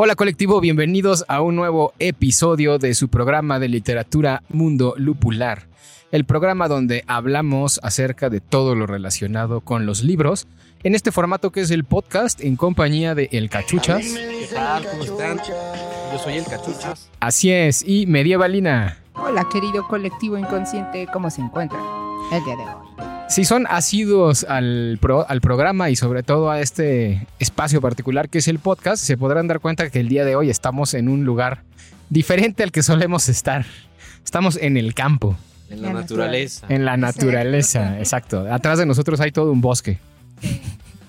Hola colectivo, bienvenidos a un nuevo episodio de su programa de literatura Mundo Lupular, el programa donde hablamos acerca de todo lo relacionado con los libros, en este formato que es el podcast en compañía de El Cachuchas. ¿Qué tal? ¿Cómo están? Yo soy El Cachuchas. Así es, y Medievalina. Hola querido colectivo inconsciente, ¿cómo se encuentran el día de hoy? Si son asiduos al, pro- al programa y sobre todo a este espacio particular que es el podcast, se podrán dar cuenta que el día de hoy estamos en un lugar diferente al que solemos estar. Estamos en el campo, En la La naturaleza. en la naturaleza, exacto. Atrás de nosotros hay todo un bosque.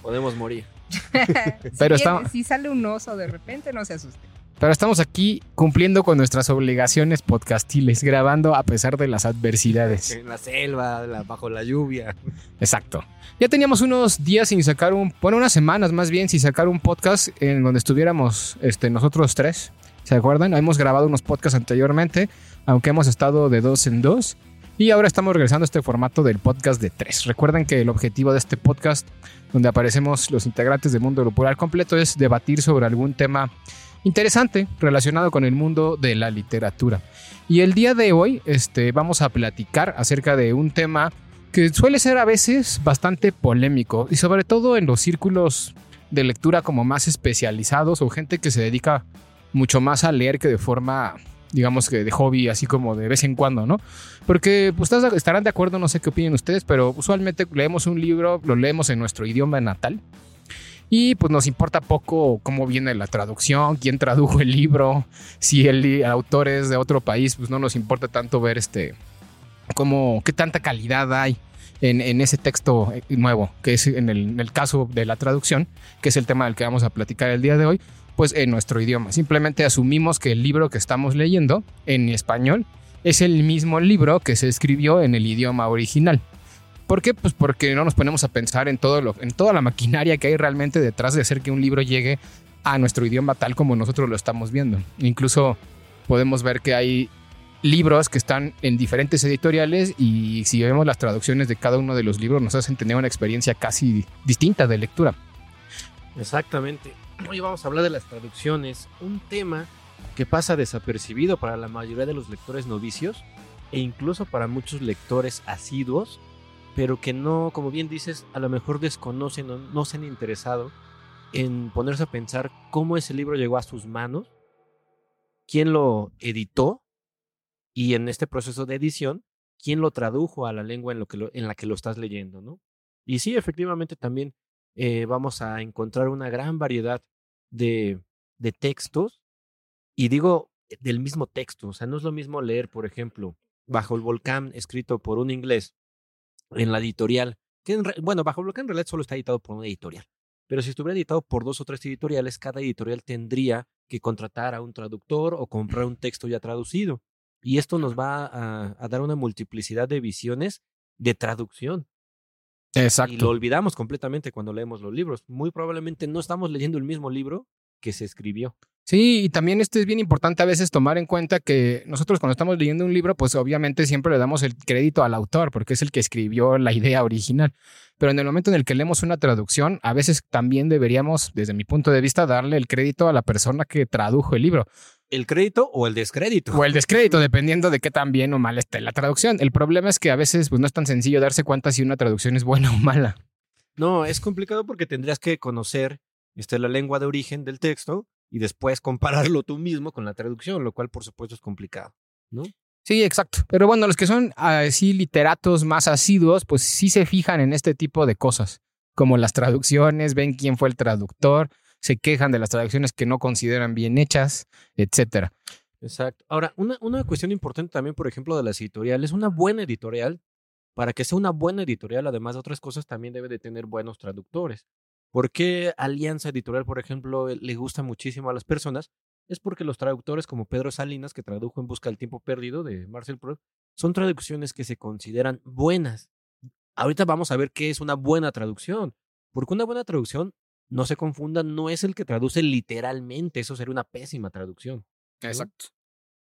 Podemos morir. Pero si, está- si sale un oso de repente, no se asuste. Pero estamos aquí cumpliendo con nuestras obligaciones podcastiles, grabando a pesar de las adversidades. En la selva, bajo la lluvia. Exacto. Ya teníamos unos días sin sacar un, bueno, unas semanas más bien sin sacar un podcast en donde estuviéramos este, nosotros tres. ¿Se acuerdan? Hemos grabado unos podcasts anteriormente, aunque hemos estado de dos en dos. Y ahora estamos regresando a este formato del podcast de tres. Recuerden que el objetivo de este podcast, donde aparecemos los integrantes del mundo lupular completo, es debatir sobre algún tema interesante relacionado con el mundo de la literatura. Y el día de hoy este, vamos a platicar acerca de un tema que suele ser a veces bastante polémico y sobre todo en los círculos de lectura como más especializados o gente que se dedica mucho más a leer que de forma digamos que de hobby, así como de vez en cuando, ¿no? Porque pues, estarán de acuerdo, no sé qué opinen ustedes, pero usualmente leemos un libro, lo leemos en nuestro idioma natal y pues nos importa poco cómo viene la traducción, quién tradujo el libro, si el autor es de otro país, pues no nos importa tanto ver este, cómo, qué tanta calidad hay en, ese texto eh, nuevo, que es en el caso de la traducción, que es el tema del que vamos a platicar el día de hoy, pues en nuestro idioma. Simplemente asumimos que el libro que estamos leyendo en español es el mismo libro que se escribió en el idioma original. ¿Por qué? Pues porque no nos ponemos a pensar en, todo lo, en toda la maquinaria que hay realmente detrás de hacer que un libro llegue a nuestro idioma tal como nosotros lo estamos viendo. Incluso podemos ver que hay libros que están en diferentes editoriales y si vemos las traducciones de cada uno de los libros nos hacen tener una experiencia casi distinta de lectura. Exactamente. Hoy vamos a hablar de las traducciones. Un tema que pasa desapercibido para la mayoría de los lectores novicios e incluso para muchos lectores asiduos, pero que no, como bien dices, a lo mejor desconocen o no se han interesado en ponerse a pensar cómo ese libro llegó a sus manos, quién lo editó y en este proceso de edición, quién lo tradujo a la lengua en, lo que en la que lo estás leyendo, ¿no? Y sí, efectivamente también eh, vamos a encontrar una gran variedad de, de textos y digo del mismo texto, o sea, no es lo mismo leer, por ejemplo, Bajo el Volcán, escrito por un inglés en la editorial, que en re- bueno, Bajo Volcán en realidad solo está editado por una editorial, pero si estuviera editado por dos o tres editoriales, cada editorial tendría que contratar a un traductor o comprar un texto ya traducido. Y esto nos va a, a dar una multiplicidad de visiones de traducción. Y lo Exacto. olvidamos completamente cuando leemos los libros. Muy probablemente no estamos leyendo el mismo libro que se escribió. Sí, y también esto es bien importante a veces tomar en cuenta que nosotros cuando estamos leyendo un libro, pues obviamente siempre le damos el crédito al autor porque es el que escribió la idea original. Pero en el momento en el que leemos una traducción, a veces también deberíamos, desde mi punto de vista, darle el crédito a la persona que tradujo el libro. ¿El crédito o el descrédito? O el descrédito, dependiendo de qué tan bien o mal esté la traducción. El problema es que a veces pues, no es tan sencillo darse cuenta si una traducción es buena o mala. No, es complicado porque tendrías que conocer este, la lengua de origen del texto y después compararlo tú mismo con la traducción, lo cual por supuesto es complicado, ¿no? Sí, exacto. Pero bueno, los que son así literatos más asiduos, pues sí se fijan en este tipo de cosas, como las traducciones, ven quién fue el traductor, se quejan de las traducciones que no consideran bien hechas, etcétera. Exacto. Ahora, una, una cuestión importante también, por ejemplo, de las editoriales, una buena editorial, para que sea una buena editorial, además de otras cosas, también debe de tener buenos traductores. ¿Por qué Alianza Editorial, por ejemplo, le gusta muchísimo a las personas? es porque los traductores como Pedro Salinas, que tradujo En Busca del Tiempo Perdido de Marcel Proust, son traducciones que se consideran buenas. Ahorita vamos a ver qué es una buena traducción, porque una buena traducción, no se confunda, no es el que traduce literalmente, eso sería una pésima traducción. Exacto.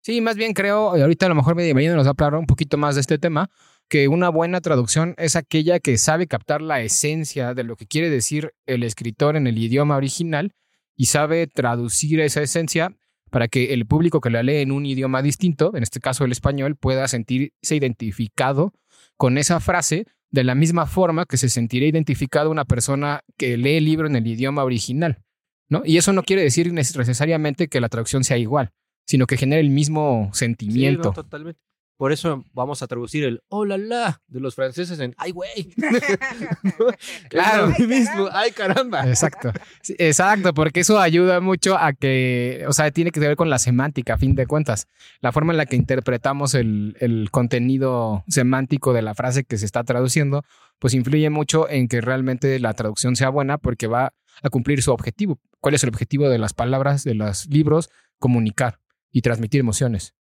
Sí, más bien creo, ahorita a lo mejor Medellín nos va a hablar un poquito más de este tema, que una buena traducción es aquella que sabe captar la esencia de lo que quiere decir el escritor en el idioma original y sabe traducir esa esencia para que el público que la lee en un idioma distinto, en este caso el español, pueda sentirse identificado con esa frase de la misma forma que se sentiría identificado una persona que lee el libro en el idioma original. ¿no? Y eso no quiere decir necesariamente que la traducción sea igual, sino que genere el mismo sentimiento. Sí, no, totalmente. Por eso vamos a traducir el hola la de los franceses en ay güey. claro, lo mismo, ay caramba. Exacto. Sí, exacto, porque eso ayuda mucho a que, o sea, tiene que ver con la semántica, a fin de cuentas. La forma en la que interpretamos el, el contenido semántico de la frase que se está traduciendo, pues influye mucho en que realmente la traducción sea buena porque va a cumplir su objetivo. ¿Cuál es el objetivo de las palabras, de los libros? Comunicar y transmitir emociones.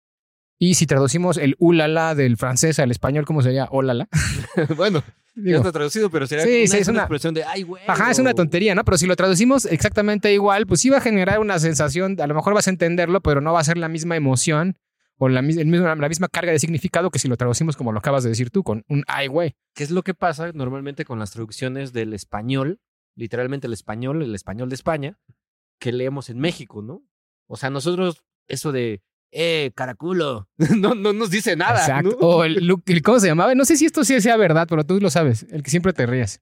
Y si traducimos el ulala del francés al español, ¿cómo sería? Olala. bueno, ya Digo, está traducido, pero sería Sí, una, sí, es una una- expresión de ay güey. Ajá, es una tontería, ¿no? Pero si lo traducimos exactamente igual, pues sí va a generar una sensación, a lo mejor vas a entenderlo, pero no va a ser la misma emoción o la, el mismo- la misma carga de significado que si lo traducimos como lo acabas de decir tú, con un ay, güey. ¿Qué es lo que pasa normalmente con las traducciones del español, literalmente el español, el español de España, que leemos en México, ¿no? O sea, nosotros, eso de, eh, caraculo, no, no nos dice nada. Exacto. ¿no? O el, Luke- el- ¿cómo se llamaba? No sé si esto sí sea verdad, pero tú lo sabes, el que siempre te ríes.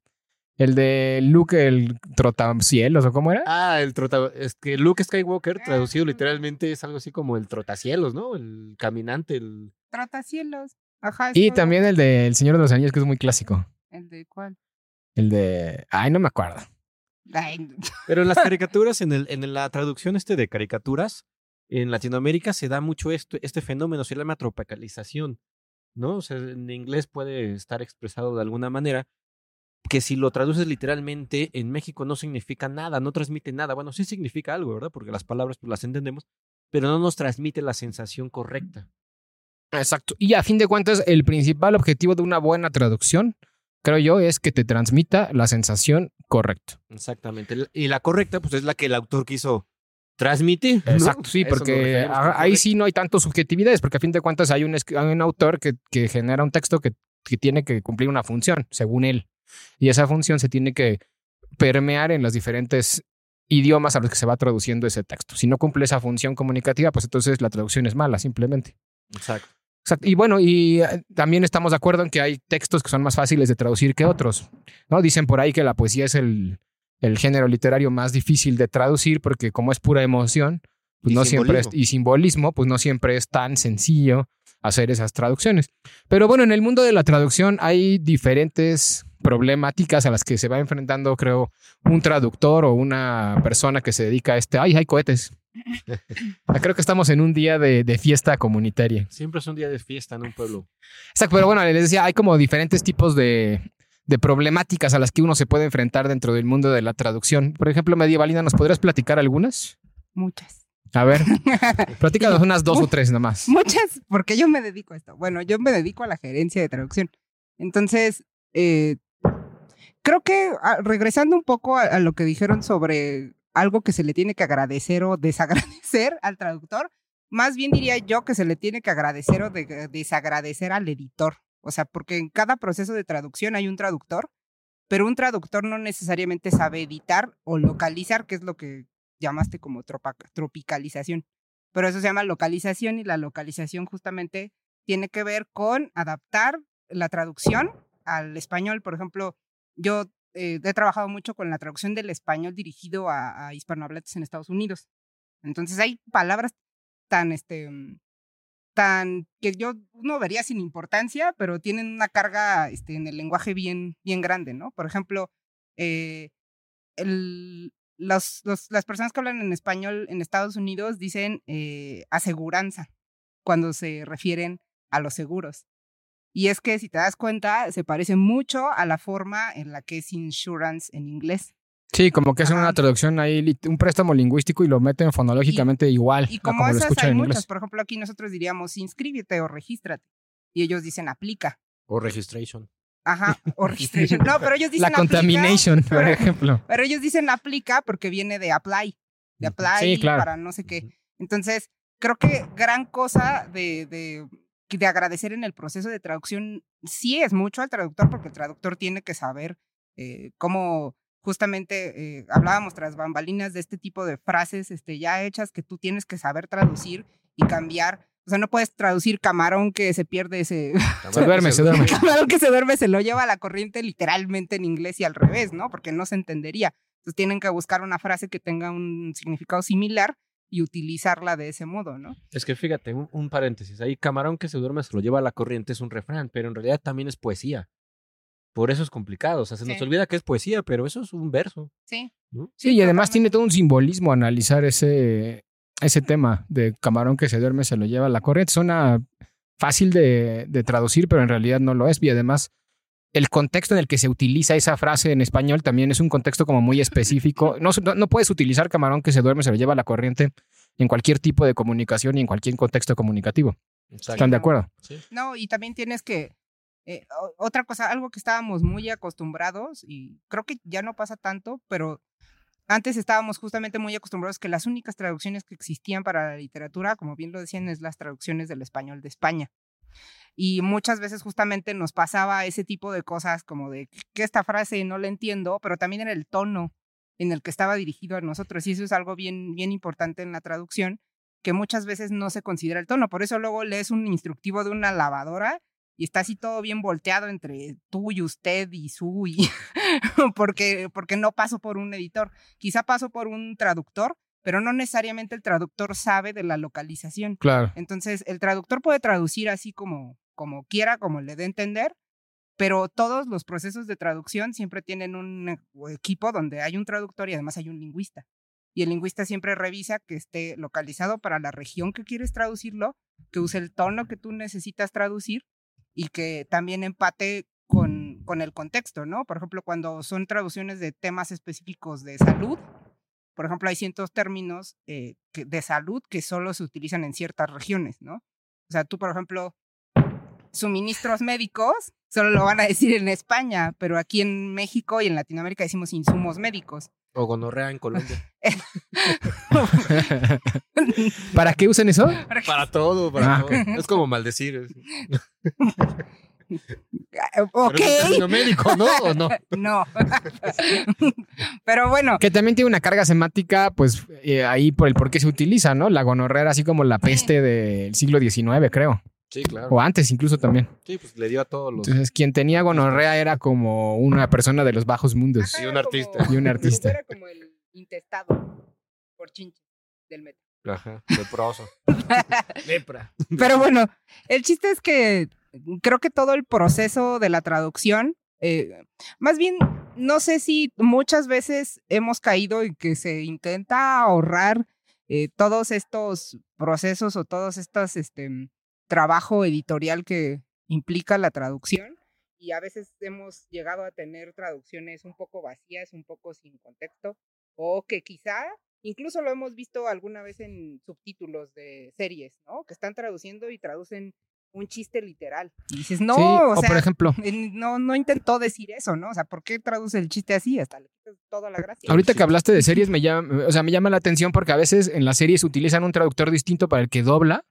El de Luke, el trotacielos, ¿o cómo era? Ah, el trota, es que Luke Skywalker, traducido literalmente, es algo así como el trotacielos, ¿no? El caminante, el... Trotacielos. Ajá. Y también el de El Señor de los Anillos, que es muy clásico. ¿El de cuál? El de... Ay, no me acuerdo. Ay, Pero en las caricaturas, en, el, en la traducción este de caricaturas, en Latinoamérica se da mucho esto, este fenómeno, se llama tropicalización, ¿no? O sea, en inglés puede estar expresado de alguna manera que si lo traduces literalmente en México no significa nada, no transmite nada. Bueno, sí significa algo, ¿verdad? Porque las palabras pues las entendemos, pero no nos transmite la sensación correcta. Exacto. Y a fin de cuentas, el principal objetivo de una buena traducción, creo yo, es que te transmita la sensación correcta. Exactamente. Y la correcta, pues es la que el autor quiso transmitir. ¿no? Exacto, sí, porque ahí sí no hay tanto subjetividades, porque a fin de cuentas hay un, esc- hay un autor que, que genera un texto que, que tiene que cumplir una función, según él. Y esa función se tiene que permear en los diferentes idiomas a los que se va traduciendo ese texto. Si no cumple esa función comunicativa, pues entonces la traducción es mala, simplemente. Exacto. Exacto. Y bueno, y eh, también estamos de acuerdo en que hay textos que son más fáciles de traducir que otros. ¿no? Dicen por ahí que la poesía es el, el género literario más difícil de traducir porque como es pura emoción, pues Y no siempre es, y simbolismo, pues no siempre es tan sencillo hacer esas traducciones. Pero bueno, en el mundo de la traducción hay diferentes problemáticas a las que se va enfrentando, creo, un traductor o una persona que se dedica a este. ¡Ay, hay cohetes! Creo que estamos en un día de, de fiesta comunitaria. Siempre es un día de fiesta en un pueblo. Exacto, pero bueno, les decía, hay como diferentes tipos de, de problemáticas a las que uno se puede enfrentar dentro del mundo de la traducción. Por ejemplo, Medievalina, ¿nos podrías platicar algunas? muchas. A ver, platícanos unas dos o tres nomás. Muchas, porque yo me dedico a esto. Bueno, yo me dedico a la gerencia de traducción. Entonces, eh, creo que regresando un poco a, a lo que dijeron sobre algo que se le tiene que agradecer o desagradecer al traductor, más bien diría yo que se le tiene que agradecer o de- desagradecer al editor. O sea, porque en cada proceso de traducción hay un traductor, pero un traductor no necesariamente sabe editar o localizar, que es lo que llamaste como tropicalización. Pero eso se llama localización y la localización justamente tiene que ver con adaptar la traducción al español. Por ejemplo, yo eh, he trabajado mucho con la traducción del español dirigido a, a hispanohablantes en Estados Unidos. Entonces hay palabras tan, este, mm, tan que yo uno vería sin importancia, pero tienen una carga este, en el lenguaje bien, bien grande, ¿no? Por ejemplo, eh, el, los, los- las personas que hablan en español en Estados Unidos dicen eh, aseguranza cuando se refieren a los seguros. Y es que si te das cuenta, se parece mucho a la forma en la que es insurance en inglés. Sí, como que hacen una traducción ahí, un préstamo lingüístico y lo meten fonológicamente igual Y a como, como lo esas escuchan hay en muchas. inglés. Por ejemplo, aquí nosotros diríamos inscríbete o regístrate. Y ellos dicen aplica. O registration. Ajá, o registration. No, pero ellos dicen La aplica, contamination, por ejemplo. Pero ellos dicen aplica porque viene de apply. De apply Sí, claro. para no sé qué. Entonces, creo que gran cosa de, de, de agradecer en el proceso de traducción sí es mucho al traductor, porque el traductor tiene que saber eh, cómo justamente eh, hablábamos tras bambalinas de este tipo de frases este, ya hechas que tú tienes que saber traducir y cambiar. O sea, no puedes traducir camarón que se pierde ese, Se duerme, se duerme. camarón que se duerme se lo lleva a la corriente literalmente en inglés y al revés, ¿no? Porque no se entendería. Entonces tienen que buscar una frase que tenga un significado similar y utilizarla de ese modo, ¿no? Es que fíjate, un, un paréntesis. Ahí, camarón que se duerme se lo lleva a la corriente es un refrán, pero en realidad también es poesía. Por eso es complicado. O sea, se nos Sí. olvida que es poesía, pero eso es un verso. Sí. ¿no? Sí, y además tiene todo un simbolismo analizar ese, ese tema de camarón que se duerme se lo lleva a la corriente. Suena fácil de, de traducir, pero en realidad no lo es. Y además, el contexto en el que se utiliza esa frase en español también es un contexto como muy específico. No, no, no puedes utilizar camarón que se duerme se lo lleva a la corriente en cualquier tipo de comunicación y en cualquier contexto comunicativo. ¿Están de acuerdo? Sí. No, y también tienes que. Eh, otra cosa, algo que estábamos muy acostumbrados, y creo que ya no pasa tanto, pero antes estábamos justamente muy acostumbrados que las únicas traducciones que existían para la literatura, como bien lo decían, es las traducciones del español de España. Y muchas veces justamente nos pasaba ese tipo de cosas como de que esta frase no la entiendo, pero también era el tono en el que estaba dirigido a nosotros. Y eso es algo bien, bien importante en la traducción, que muchas veces no se considera el tono. Por eso luego lees un instructivo de una lavadora y está así todo bien volteado entre tú y usted y su y porque porque no paso por un editor. Quizá paso por un traductor, pero no necesariamente el traductor sabe de la localización. Claro. Entonces, el traductor puede traducir así como como quiera, como le dé a entender, pero todos los procesos de traducción siempre tienen un e- equipo donde hay un traductor y además hay un lingüista. Y el lingüista siempre revisa que esté localizado para la región que quieres traducirlo, que use el tono que tú necesitas traducir y que también empate con, con el contexto, ¿no? Por ejemplo, cuando son traducciones de temas específicos de salud, por ejemplo, hay ciertos términos eh, que- de salud que solo se utilizan en ciertas regiones, ¿no? O sea, tú, por ejemplo, suministros médicos solo lo van a decir en España, pero aquí en México y en Latinoamérica decimos insumos médicos. O gonorrea en Colombia. ¿Para qué usan eso? para todo, para Ah, todo. Es como maldecir. es- Ah, Ok, Pero es médico, ¿no? ¿O no? no. pero bueno, Que también tiene una carga semántica, pues eh, ahí por el por qué se utiliza, ¿no? La gonorrea era así como la peste del siglo XIX, creo. Sí, claro. O antes incluso también. Sí, pues le dio a todos los. Entonces, quien tenía gonorrea era como una persona de los bajos mundos. Y un artista. Y un artista. Era como el intestado por chinche del metro. Ajá, leproso. Lepra. Pero bueno, el chiste es que creo que todo el proceso de la traducción, eh, más bien, no sé si muchas veces hemos caído en que se intenta ahorrar eh, todos estos procesos o todos estos este, trabajo editorial que implica la traducción. Y a veces hemos llegado a tener traducciones un poco vacías, un poco sin contexto, o que quizá Incluso lo hemos visto alguna vez en subtítulos de series, ¿no? Que están traduciendo y traducen un chiste literal. Y dices, no, Sí, o o sea, por ejemplo, eh, no, no intentó decir eso, ¿no? O sea, ¿por qué traduce el chiste así? Hasta le quitas toda la gracia. ahorita que hablaste de series me llama, o sea, me llama la atención porque a veces en las series utilizan un traductor distinto para el que dobla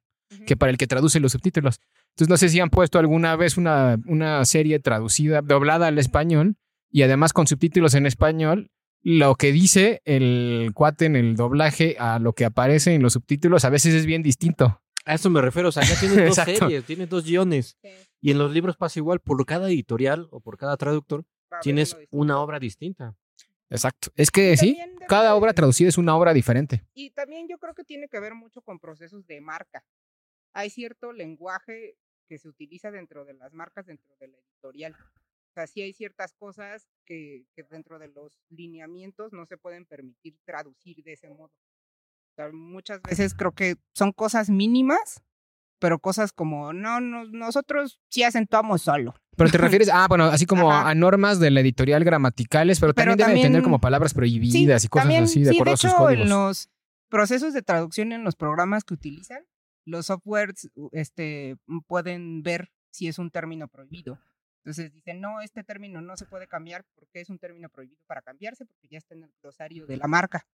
Que para el que traduce los subtítulos. Entonces no sé si han puesto alguna vez una, una serie traducida, doblada al español y además con subtítulos en español. Lo que dice el cuate en el doblaje a lo que aparece en los subtítulos a veces es bien distinto. A eso me refiero. O sea, ya tienes dos series, tienes dos guiones. Sí, Y en los libros pasa igual. Por cada editorial o por cada traductor tienes una obra distinta. Exacto. Es que sí, cada obra traducida es una obra diferente. Y también yo creo que tiene que ver mucho con procesos de marca. Hay cierto lenguaje que se utiliza dentro de las marcas, dentro de la editorial. O sea, sí hay ciertas cosas que, que dentro de los lineamientos no se pueden permitir traducir de ese modo. O sea, muchas veces creo que son cosas mínimas, pero cosas como, no, no nosotros sí acentuamos solo. Pero te refieres, ah, bueno, así como Ajá. a normas de la editorial gramaticales, pero, Pero también deben tener como palabras prohibidas y cosas también, así, de sí, acuerdo de a sus hecho, códigos. en los procesos de traducción en los programas que utilizan, los softwares este, pueden ver si es un término prohibido. Entonces dicen, no, este término no se puede cambiar porque es un término prohibido para cambiarse porque ya está en el glosario de la marca.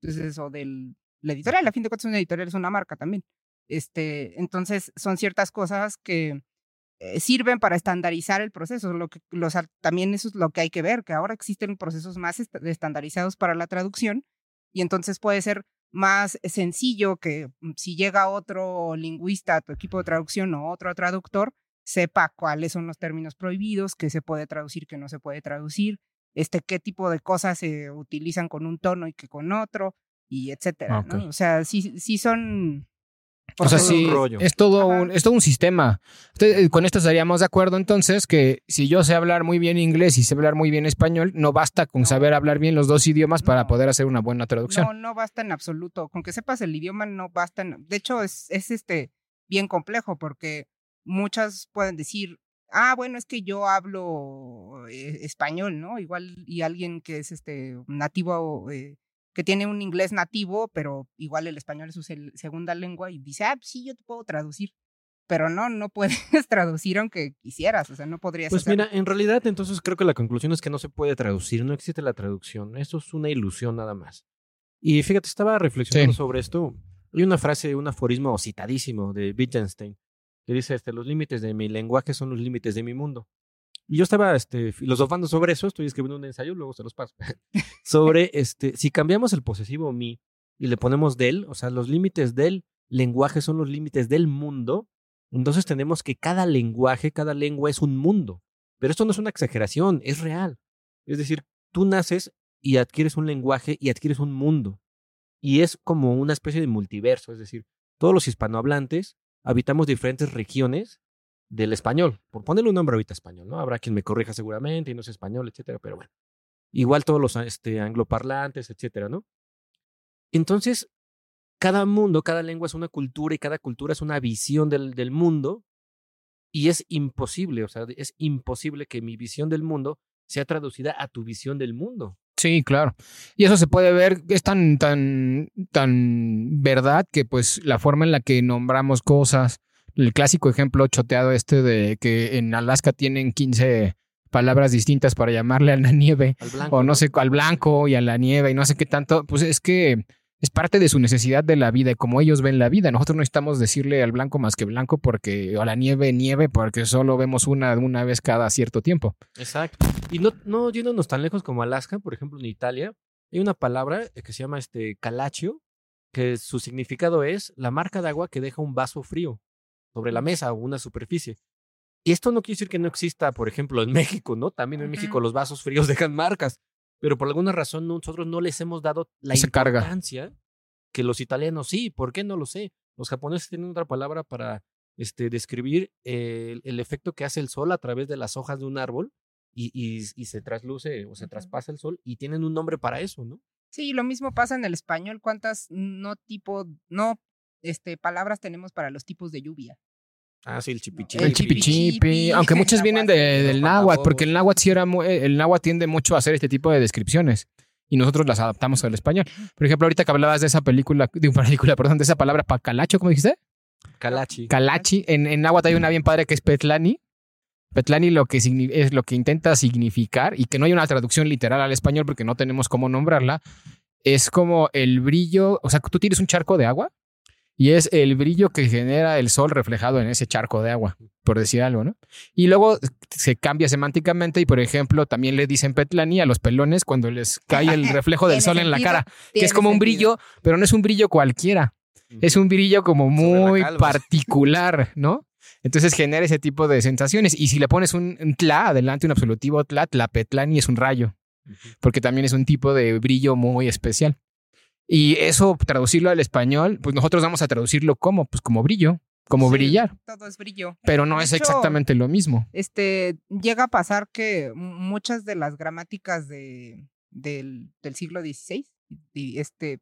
Entonces, o del la editorial, a fin de cuentas una editorial es una marca también. Este, entonces, son ciertas cosas que eh, sirven para estandarizar el proceso. Lo que, los, también eso es lo que hay que ver, que ahora existen procesos más est- estandarizados para la traducción y entonces puede ser más sencillo que mm, si llega otro lingüista a tu equipo de traducción o otro traductor, sepa cuáles son los términos prohibidos, qué se puede traducir, qué no se puede traducir, este, qué tipo de cosas se utilizan con un tono y que con otro, y etcétera. O sea, sí, sí son... O sea, sí, rollo. es todo un, es todo un sistema. Entonces, eh, con esto estaríamos de acuerdo entonces que si yo sé hablar muy bien inglés y sé hablar muy bien español, no basta con No. saber hablar bien los dos idiomas para poder hacer una buena traducción. No, no basta en absoluto. Con que sepas el idioma no basta. en- de hecho, es, es este bien complejo porque muchas pueden decir, ah, bueno, es que yo hablo eh, español, ¿no? Igual y alguien que es este nativo, eh, que tiene un inglés nativo, pero igual el español es su segunda lengua y dice, ah, sí, yo te puedo traducir. Pero no, no puedes traducir aunque quisieras, o sea, no podrías Pues hacerlo. mira, en realidad entonces creo que la conclusión es que no se puede traducir, no existe la traducción, esto es una ilusión nada más. Y fíjate, estaba reflexionando Sí. sobre esto. Hay una frase, un aforismo citadísimo de Wittgenstein que dice, este, los límites de mi lenguaje son los límites de mi mundo. Y yo estaba este, filosofando sobre eso, estoy escribiendo un ensayo, luego se los paso, sobre este, si cambiamos el posesivo mi y le ponemos del, o sea, los límites del lenguaje son los límites del mundo, entonces tenemos que cada lenguaje, cada lengua es un mundo. Pero esto no es una exageración, es real. Es decir, tú naces y adquieres un lenguaje y adquieres un mundo. Y es como una especie de multiverso, es decir, todos los hispanohablantes habitamos diferentes regiones del español. Por ponerle un nombre ahorita español, ¿no? Habrá quien me corrija seguramente y no es español, etcétera, pero bueno. Igual todos los este, angloparlantes, etcétera, ¿no? Entonces, cada mundo, cada lengua es una cultura y cada cultura es una visión del, del mundo y es imposible, o sea, es imposible que mi visión del mundo sea traducida a tu visión del mundo. Sí, claro. Y eso se puede ver, es tan, tan, tan verdad que pues la forma en la que nombramos cosas, el clásico ejemplo choteado este de que en Alaska tienen 15 palabras distintas para llamarle a la nieve, Al blanco. o no sé, al blanco y a la nieve y no sé qué tanto, pues es que es parte de su necesidad de la vida y como ellos ven la vida. Nosotros no necesitamos decirle al blanco más que blanco porque, o a la nieve, nieve, porque solo vemos una, una vez cada cierto tiempo. Exacto. Y no, no yéndonos tan lejos como Alaska, por ejemplo, en Italia, hay una palabra que se llama este calaccio, que su significado es la marca de agua que deja un vaso frío sobre la mesa o una superficie. Y esto no quiere decir que no exista, por ejemplo, en México, ¿no? También en Ujú. México los vasos fríos dejan marcas, pero por alguna razón nosotros no les hemos dado la carga. importancia que los italianos sí. ¿Por qué? No lo sé. Los japoneses tienen otra palabra para este, describir el, el efecto que hace el sol a través de las hojas de un árbol y, y, y se trasluce o se Ujú. traspasa el sol y tienen un nombre para eso, ¿no? Sí, lo mismo pasa en el español. ¿Cuántas no tipo, no este, palabras tenemos para los tipos de lluvia? Ah, sí, el chipichipi. El chipi- chipichipi, chipi, aunque muchas vienen de- del náhuatl, porque el náhuatl sí era mu- eh, el náhuatl tiende mucho a hacer este tipo de descripciones y nosotros las adaptamos al español. Por ejemplo, ahorita que hablabas de esa película, de una película, perdón, de esa palabra pacalacho, ¿cómo dijiste? Calachi. Calachi. En, en náhuatl hay una bien padre que es petlani. Petlani lo que es lo que intenta significar y que no hay una traducción literal al español porque no tenemos cómo nombrarla. Es como el brillo, o sea, tú tienes un charco de agua y es el brillo que genera el sol reflejado en ese charco de agua, por decir algo, ¿no? Y luego se cambia semánticamente y, por ejemplo, también le dicen petlani a los pelones cuando les cae el reflejo del sol en la cara, que es como un brillo, pero no es un brillo cualquiera. Es un brillo como muy particular, ¿no? Entonces genera ese tipo de sensaciones. Y si le pones un, un tla adelante, un absolutivo tla, tlapetlani es un rayo, porque también es un tipo de brillo muy especial. Y eso, traducirlo al español, pues nosotros vamos a traducirlo como, pues como brillo, como Sí, brillar, Todo es brillo. pero no De es hecho, exactamente lo mismo. Este, llega a pasar que muchas de las gramáticas de, del, del siglo XVI, y este,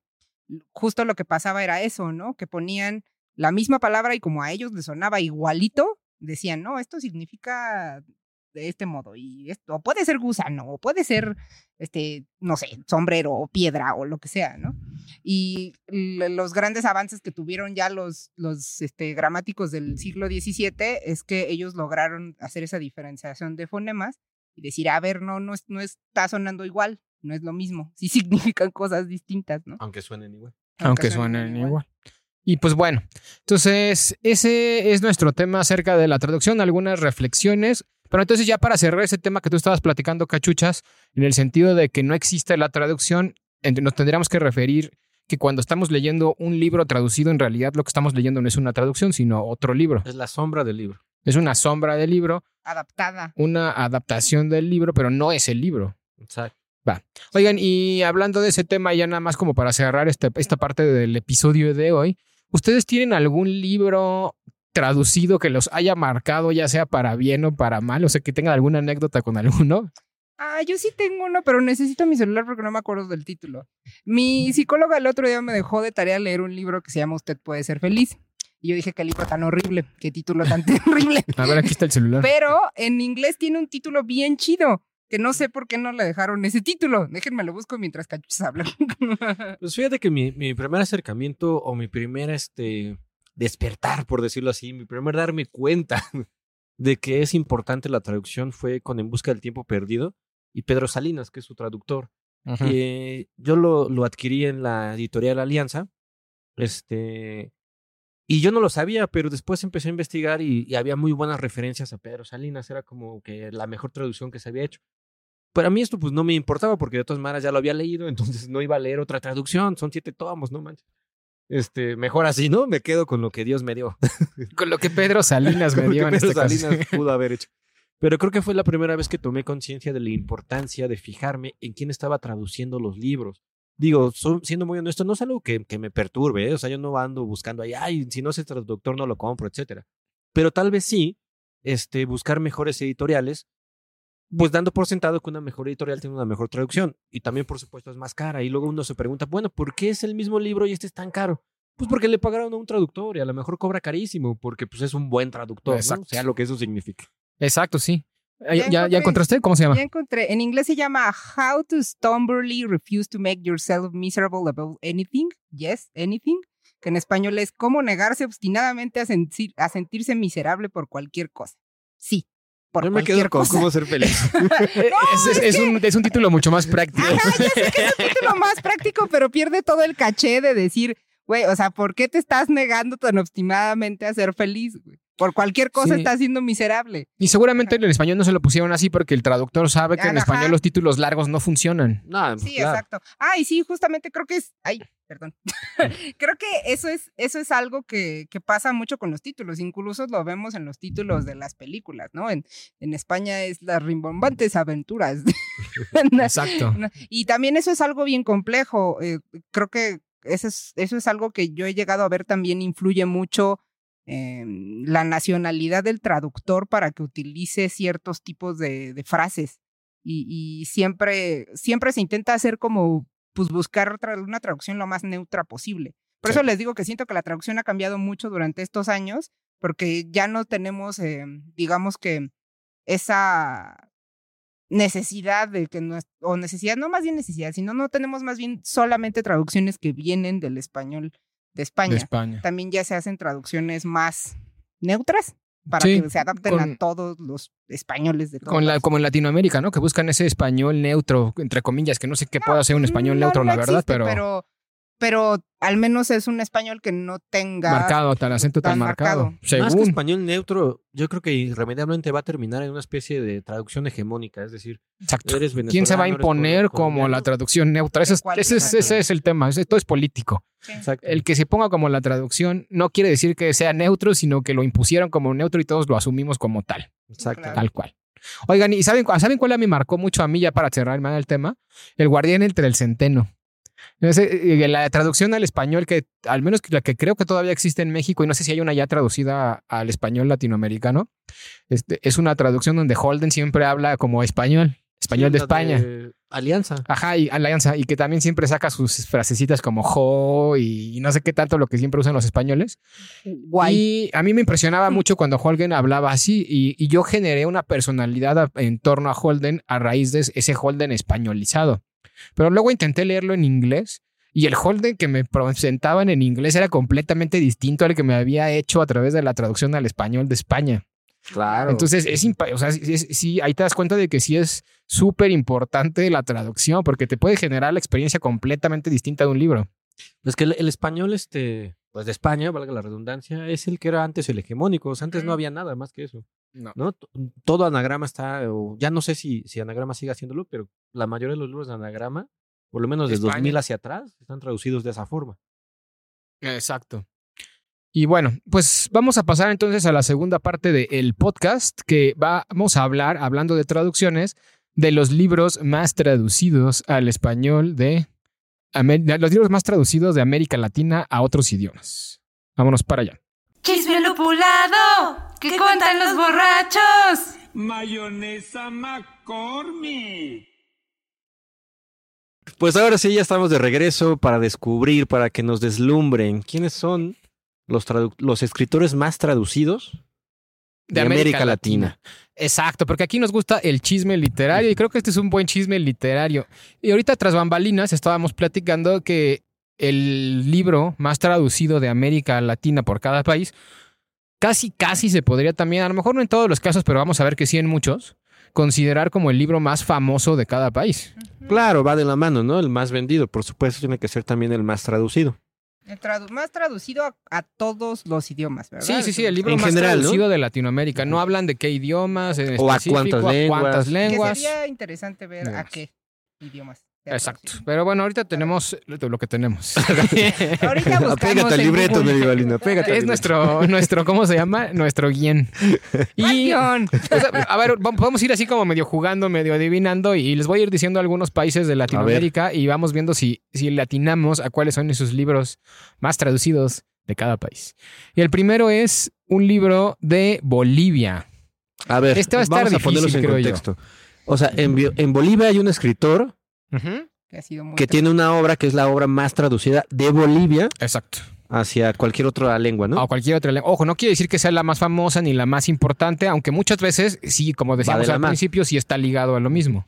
justo lo que pasaba era eso, ¿no? Que ponían la misma palabra y como a ellos les sonaba igualito, decían, no, esto significa de este modo y esto o puede ser gusano o puede ser este no sé sombrero o piedra o lo que sea no y los grandes avances que tuvieron ya los los este, gramáticos del siglo XVII es que ellos lograron hacer esa diferenciación de fonemas y decir a ver no no es- no está sonando igual no es lo mismo sí significan cosas distintas no Aunque suenen igual. Aunque suenen igual. Y pues bueno, entonces ese es nuestro tema acerca de la traducción, algunas reflexiones. Pero entonces ya para cerrar ese tema que tú estabas platicando, cachuchas, en el sentido de que no existe la traducción, nos tendríamos que referir que cuando estamos leyendo un libro traducido, en realidad lo que estamos leyendo no es una traducción, sino otro libro. Es la sombra del libro. Es una sombra del libro, adaptada una adaptación del libro, pero no es el libro. Exacto. Oigan, y hablando de ese tema, ya nada más como para cerrar este- esta parte del episodio de hoy, ¿ustedes tienen algún libro traducido que los haya marcado, ya sea para bien o para mal? O sea, que tengan alguna anécdota con alguno. Ah, yo sí tengo uno, pero necesito mi celular porque no me acuerdo del título. Mi psicóloga el otro día me dejó de tarea leer un libro que se llama Usted puede ser feliz. Y yo dije, qué libro tan horrible, qué título tan terrible. A ver, aquí está el celular. Pero en inglés tiene un título bien chido, que no sé por qué no le dejaron ese título. Déjenme lo busco mientras Cachuchas habla. Pues fíjate que mi, mi primer acercamiento o mi primer este, despertar, por decirlo así, mi primer darme cuenta de que es importante la traducción fue con En Busca del Tiempo Perdido y Pedro Salinas, que es su traductor. Eh, yo lo, lo adquirí en la editorial Alianza. Este. Y yo no lo sabía, pero después empecé a investigar y, y había muy buenas referencias a Pedro Salinas. Era como que la mejor traducción que se había hecho. Pero a mí esto pues no me importaba porque de todas maneras ya lo había leído, entonces no iba a leer otra traducción. Son siete tomos, no manches. Este, mejor así, ¿no? Me quedo con lo que Dios me dio. Con lo que Pedro Salinas me Con lo dio que en Pedro este caso. Salinas pudo haber hecho. Pero creo que fue la primera vez que tomé conciencia de la importancia de fijarme en quién estaba traduciendo los libros. Digo, so- siendo muy honesto, no es algo que, que me perturbe, ¿eh? o sea, yo no ando buscando ahí, ay, si no es el traductor no lo compro, etcétera. Pero tal vez sí, este, buscar mejores editoriales, pues dando por sentado que una mejor editorial tiene una mejor traducción y también, por supuesto, es más cara. Y luego uno se pregunta, bueno, ¿por qué es el mismo libro y este es tan caro? Pues porque le pagaron a un traductor y a lo mejor cobra carísimo porque pues es un buen traductor, ¿no? Exacto. sea lo que eso significa. Exacto, sí. ¿Ya, Ya ya, ya encontré. encontraste? ¿Cómo se llama? Ya encontré. En inglés se llama How to Stubbornly Refuse to Make Yourself Miserable About Anything. Yes, anything. Que en español es cómo negarse obstinadamente a, sentir- a sentirse miserable por cualquier cosa. Sí, por Yo me cualquier quedo con cosa. cómo ser feliz. Es, es- es un, es un título mucho más práctico. Ajá, ya sé que es el título más práctico, pero pierde todo el caché de decir, güey, o sea, ¿por qué te estás negando tan obstinadamente a ser feliz, güey? Por cualquier cosa Sí. estás siendo miserable. Y seguramente en el español no se lo pusieron así porque el traductor sabe que en español los títulos largos no funcionan. No, Sí, claro. exacto. Ah, y sí, justamente creo que es. Ay, perdón. creo que eso es, eso es algo que, que pasa mucho con los títulos. Incluso lo vemos en los títulos de las películas, ¿no? En, en España es las rimbombantes aventuras. Exacto. y también eso es algo bien complejo. eh, creo que eso es, eso es algo que yo he llegado a ver también influye mucho en la nacionalidad del traductor para que utilice ciertos tipos de, de frases. Y, y siempre, siempre se intenta hacer como, pues buscar una traducción lo más neutra posible. Por Sí. eso les digo que siento que la traducción ha cambiado mucho durante estos años, porque ya no tenemos, eh, digamos que, esa necesidad de que no, o necesidad, no más bien necesidad, sino no tenemos más bien solamente traducciones que vienen del español de España. De España. También ya se hacen traducciones más neutras para Sí, que se adapten con- a todos los españoles de todos Con la, lados. como en Latinoamérica, ¿no? Que buscan ese español neutro, entre comillas, que no sé qué pueda ser un español No, neutro, no la verdad, pero, pero pero al menos es un español que no tenga marcado, tal acento tan, tan marcado. marcado. Más que español neutro, yo creo que irremediablemente va a terminar en una especie de traducción hegemónica, es decir, Exacto. eres ¿Quién se va a imponer como la traducción neutra? Ese es, ese es, ese es el tema. todo es político. Exacto. El que se ponga como la traducción no quiere decir que sea neutro, sino que lo impusieron como neutro y todos lo asumimos como tal. Exacto. Claro. Tal cual. Oigan, ¿y saben, ¿saben cuál me marcó mucho a mí ya para cerrar el tema? El guardián entre el centeno. Eh, la traducción al español, que al menos la que creo que todavía existe en México, y no sé si hay una ya traducida al español latinoamericano, este, es una traducción donde Holden siempre habla como español. español Sí, de España. Alianza. Ajá, y Alianza, y que también siempre saca sus frasecitas como jo y no sé qué tanto lo que siempre usan los españoles. Guay. Y a mí me impresionaba mucho cuando Holden hablaba así y, y yo generé una personalidad en torno a Holden a raíz de ese Holden españolizado. Pero luego intenté leerlo en inglés y el Holden que me presentaban en inglés era completamente distinto al que me había hecho a través de la traducción al español de España. Claro. Entonces, es, o sea, sí, es- sí, ahí te das cuenta de que sí es súper importante la traducción porque te puede generar la experiencia completamente distinta de un libro. Es que el, el español, este, pues de España, valga la redundancia, es el que era antes el hegemónico. O sea, antes no había nada más que eso. No. ¿no? Todo anagrama está, o ya no sé si, si anagrama sigue haciéndolo, pero la mayoría de los libros de anagrama, por lo menos de España. 2000 hacia atrás, están traducidos de esa forma. Exacto. Y bueno, pues vamos a pasar entonces a la segunda parte del podcast, que vamos a hablar, hablando de traducciones, de los libros más traducidos al español de los libros más traducidos de América Latina a otros idiomas. Vámonos para allá. ¡Chisme lupulado! ¿Qué cuentan los borrachos? Mayonesa McCormick. Pues ahora sí, ya estamos de regreso para descubrir, para que nos deslumbren quiénes son los, los escritores más traducidos de, América, Latina. Exacto, porque aquí nos gusta el chisme literario y creo que este es un buen chisme literario. Y ahorita tras bambalinas estábamos platicando que el libro más traducido de América Latina por cada país, casi, casi se podría también, a lo mejor no en todos los casos, pero vamos a ver que sí en muchos, considerar como el libro más famoso de cada país. Claro, va de la mano, ¿no? El más vendido, por supuesto, tiene que ser también el más traducido. El tradu- más traducido a, a todos los idiomas, ¿verdad? Sí, sí, sí, el libro En más general, ¿no? traducido de Latinoamérica. No hablan de qué idiomas, en O a cuántas lenguas. cuántas Que lenguas. sería interesante ver a qué idiomas. Exacto. Pero bueno, ahorita tenemos lo que tenemos. Ahorita buscamos Pégate al libreto. Merivalina, pégate. al es libreto. nuestro, nuestro, ¿cómo se llama? Nuestro guion. ¡Ay, Y, guion! o sea, a ver, vam- vamos a ir así como medio jugando, medio adivinando y les voy a ir diciendo algunos países de Latinoamérica y vamos viendo si, si le atinamos a cuáles son esos libros más traducidos de cada país. Y el primero es un libro de Bolivia. A ver, Este va a estar vamos a ponerlos difícil, en creo yo. O sea, en, en Bolivia hay un escritor Que ha sido muy que tiene una obra que es la obra más traducida de Bolivia Exacto. hacia cualquier otra lengua, ¿no? O cualquier otra lengua. Ojo, no quiere decir que sea la más famosa ni la más importante, aunque muchas veces, sí, como decíamos de al principio, sí está ligado a lo mismo.